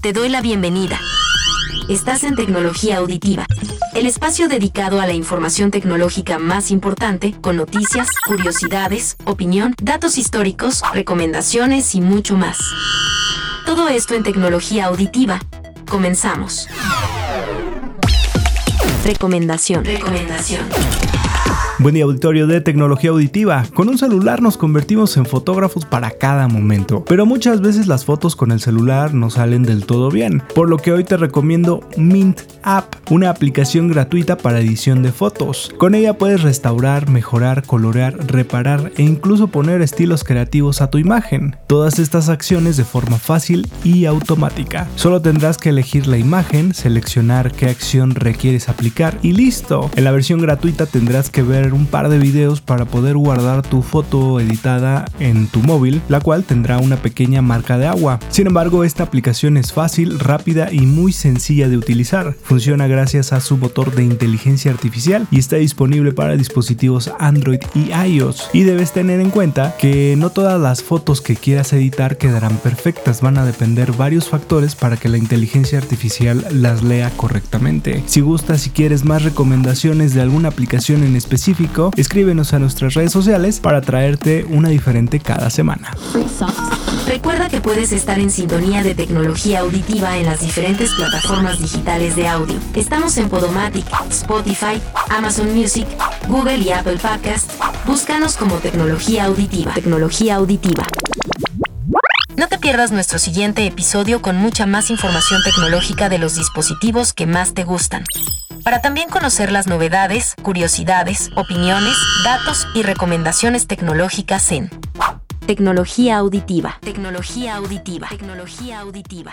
Te doy la bienvenida. Estás en Tecnología Auditiva, el espacio dedicado a la información tecnológica más importante, con noticias, curiosidades, opinión, datos históricos, recomendaciones y mucho más. Todo esto en Tecnología Auditiva. Comenzamos. Recomendación. Recomendación. Buen día auditorio de tecnología auditiva. Con un celular nos convertimos en fotógrafos para cada momento, pero muchas veces las fotos con el celular no salen del todo bien, por lo que hoy te recomiendo Mint App, una aplicación gratuita para edición de fotos. Con ella puedes restaurar, mejorar, colorear, reparar e incluso poner estilos creativos a tu imagen. Todas estas acciones de forma fácil y automática. Solo tendrás que elegir la imagen, seleccionar qué acción requieres aplicar y listo. En la versión gratuita tendrás que ver un par de videos para poder guardar tu foto editada en tu móvil, la cual tendrá una pequeña marca de agua. Sin embargo, esta aplicación es fácil, rápida y muy sencilla de utilizar. Funciona gracias a su motor de inteligencia artificial y está disponible para dispositivos Android y iOS. Y debes tener en cuenta que no todas las fotos que quieras editar quedarán perfectas, van a depender varios factores para que la inteligencia artificial las lea correctamente. Si gustas y quieres más recomendaciones de alguna aplicación en específico, escríbenos a nuestras redes sociales para traerte una diferente cada semana. Recuerda que puedes estar en sintonía de tecnología auditiva en las diferentes plataformas digitales de audio. Estamos en Podomatic, Spotify, Amazon Music, Google y Apple Podcast. Búscanos como tecnología auditiva. Tecnología auditiva. No te pierdas nuestro siguiente episodio con mucha más información tecnológica de los dispositivos que más te gustan para también conocer las novedades, curiosidades, opiniones, datos y recomendaciones tecnológicas en Tecnología auditiva. Tecnología auditiva. Tecnología auditiva.